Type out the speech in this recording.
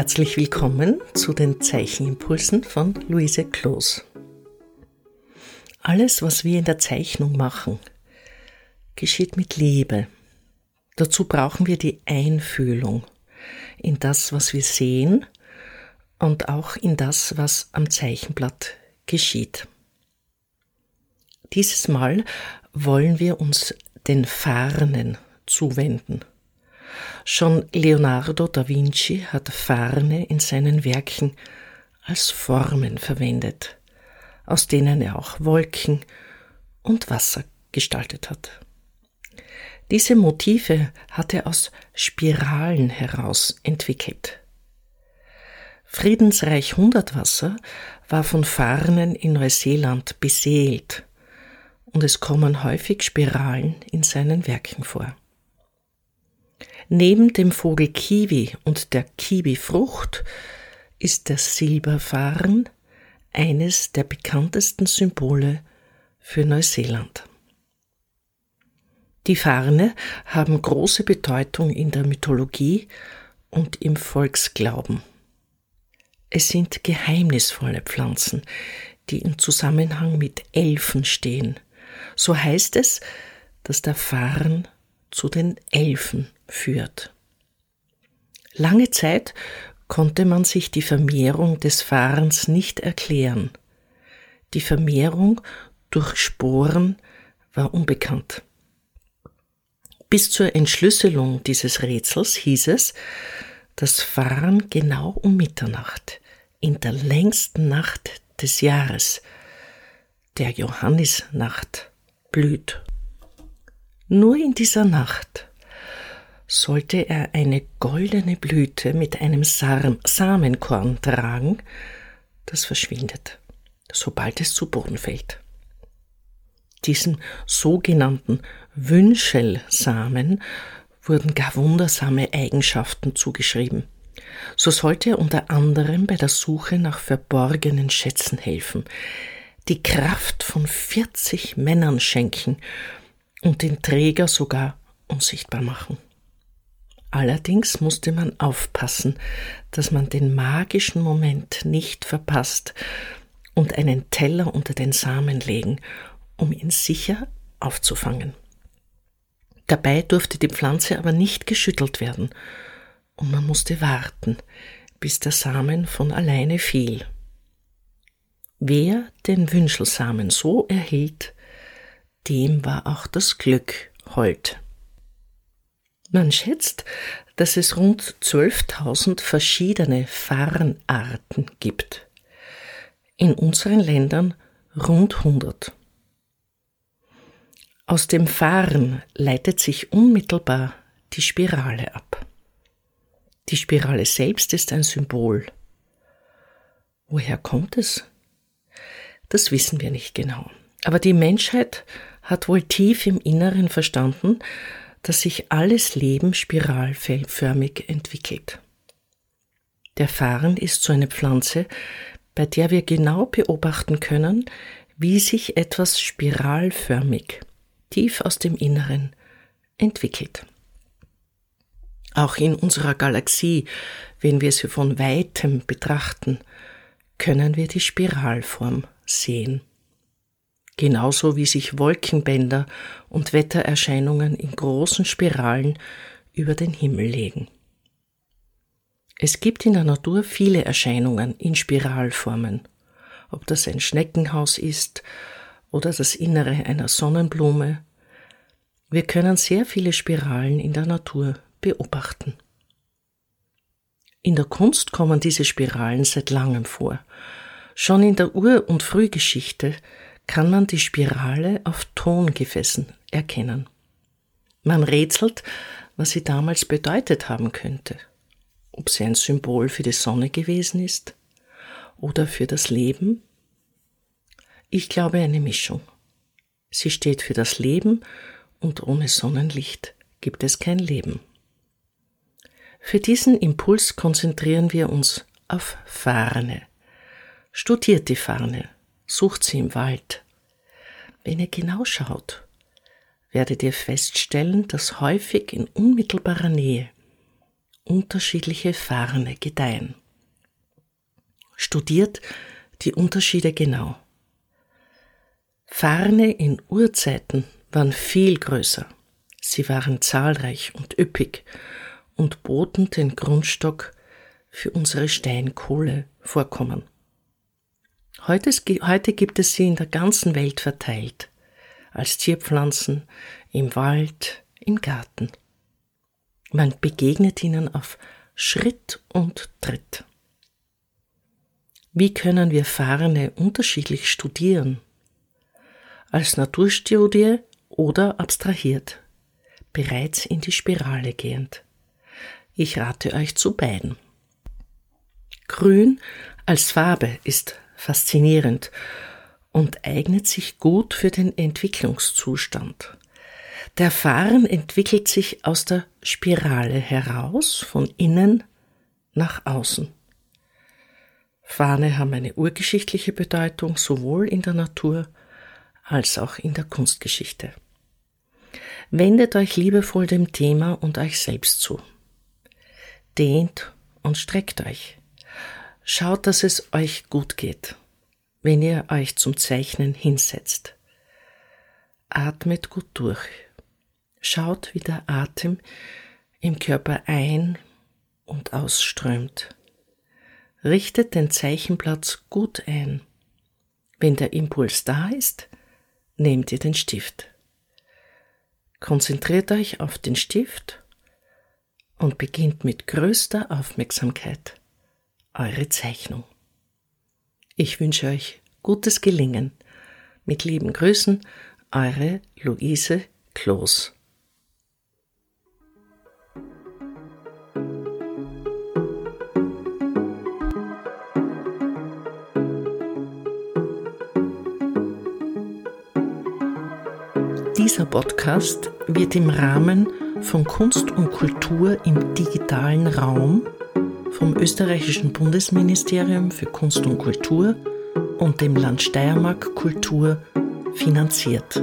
Herzlich willkommen zu den Zeichenimpulsen von Luise Kloos. Alles, was wir in der Zeichnung machen, geschieht mit Liebe. Dazu brauchen wir die Einfühlung in das, was wir sehen und auch in das, was am Zeichenblatt geschieht. Dieses Mal wollen wir uns den Farnen zuwenden. Schon Leonardo da Vinci hat Farne in seinen Werken als Formen verwendet, aus denen er auch Wolken und Wasser gestaltet hat. Diese Motive hat er aus Spiralen heraus entwickelt. Friedensreich Hundertwasser war von Farnen in Neuseeland beseelt und es kommen häufig Spiralen in seinen Werken vor. Neben dem Vogel Kiwi und der Kiwi-Frucht ist der Silberfarn eines der bekanntesten Symbole für Neuseeland. Die Farne haben große Bedeutung in der Mythologie und im Volksglauben. Es sind geheimnisvolle Pflanzen, die im Zusammenhang mit Elfen stehen. So heißt es, dass der Farn zu den Elfen führt. Lange Zeit konnte man sich die Vermehrung des Farns nicht erklären. Die Vermehrung durch Sporen war unbekannt. Bis zur Entschlüsselung dieses Rätsels hieß es, dass Farn genau um Mitternacht, in der längsten Nacht des Jahres, der Johannisnacht, blüht. Nur in dieser Nacht sollte er eine goldene Blüte mit einem Samenkorn tragen, das verschwindet, sobald es zu Boden fällt. Diesem sogenannten Wünschelsamen wurden gar wundersame Eigenschaften zugeschrieben. So sollte er unter anderem bei der Suche nach verborgenen Schätzen helfen, die Kraft von 40 Männern schenken und den Träger sogar unsichtbar machen. Allerdings musste man aufpassen, dass man den magischen Moment nicht verpasst und einen Teller unter den Samen legen, um ihn sicher aufzufangen. Dabei durfte die Pflanze aber nicht geschüttelt werden, und man musste warten, bis der Samen von alleine fiel. Wer den Wünschelsamen so erhielt, dem war auch das Glück hold. Man schätzt, dass es rund 12.000 verschiedene Farnarten gibt. In unseren Ländern rund 100. Aus dem Fahren leitet sich unmittelbar die Spirale ab. Die Spirale selbst ist ein Symbol. Woher kommt es? Das wissen wir nicht genau. Aber die Menschheit hat wohl tief im Inneren verstanden, dass sich alles Leben spiralförmig entwickelt. Der Farn ist so eine Pflanze, bei der wir genau beobachten können, wie sich etwas spiralförmig tief aus dem Inneren entwickelt. Auch in unserer Galaxie, wenn wir sie von weitem betrachten, können wir die Spiralform sehen. Genauso wie sich Wolkenbänder und Wettererscheinungen in großen Spiralen über den Himmel legen. Es gibt in der Natur viele Erscheinungen in Spiralformen, ob das ein Schneckenhaus ist oder das Innere einer Sonnenblume. Wir können sehr viele Spiralen in der Natur beobachten. In der Kunst kommen diese Spiralen seit langem vor. Schon in der Ur- und Frühgeschichte kann man die Spirale auf Tongefäßen erkennen. Man rätselt, was sie damals bedeutet haben könnte. Ob sie ein Symbol für die Sonne gewesen ist oder für das Leben ich glaube eine Mischung. Sie steht für das Leben und ohne Sonnenlicht gibt es kein Leben. Für diesen Impuls konzentrieren wir uns auf Farne. Studiert die Farne, sucht sie im Wald. Wenn ihr genau schaut, werdet ihr feststellen, dass häufig in unmittelbarer Nähe unterschiedliche Farne gedeihen. Studiert die Unterschiede genau. Farne in Urzeiten waren viel größer. Sie waren zahlreich und üppig und boten den Grundstock für unsere Steinkohlevorkommen. Heute, heute gibt es sie in der ganzen Welt verteilt, als Zierpflanzen, im Wald, im Garten. Man begegnet ihnen auf Schritt und Tritt. Wie können wir Farne unterschiedlich studieren? Als Naturstudie oder abstrahiert, bereits in die Spirale gehend. Ich rate euch zu beiden. Grün als Farbe ist faszinierend und eignet sich gut für den Entwicklungszustand. Der Farn entwickelt sich aus der Spirale heraus, von innen nach außen. Fahne haben eine urgeschichtliche Bedeutung sowohl in der Natur als auch in der Kunstgeschichte. Wendet euch liebevoll dem Thema und euch selbst zu. Dehnt und streckt euch. Schaut, dass es euch gut geht, wenn ihr euch zum Zeichnen hinsetzt. Atmet gut durch. Schaut, wie der Atem im Körper ein und ausströmt. Richtet den Zeichenplatz gut ein. Wenn der Impuls da ist, nehmt ihr den Stift. Konzentriert euch auf den Stift und beginnt mit größter Aufmerksamkeit eure Zeichnung. Ich wünsche euch gutes Gelingen. Mit lieben Grüßen, eure Luise Kloß. Dieser Podcast wird im Rahmen von Kunst und Kultur im digitalen Raum vom österreichischen Bundesministerium für Kunst und Kultur und dem Land Steiermark Kultur finanziert.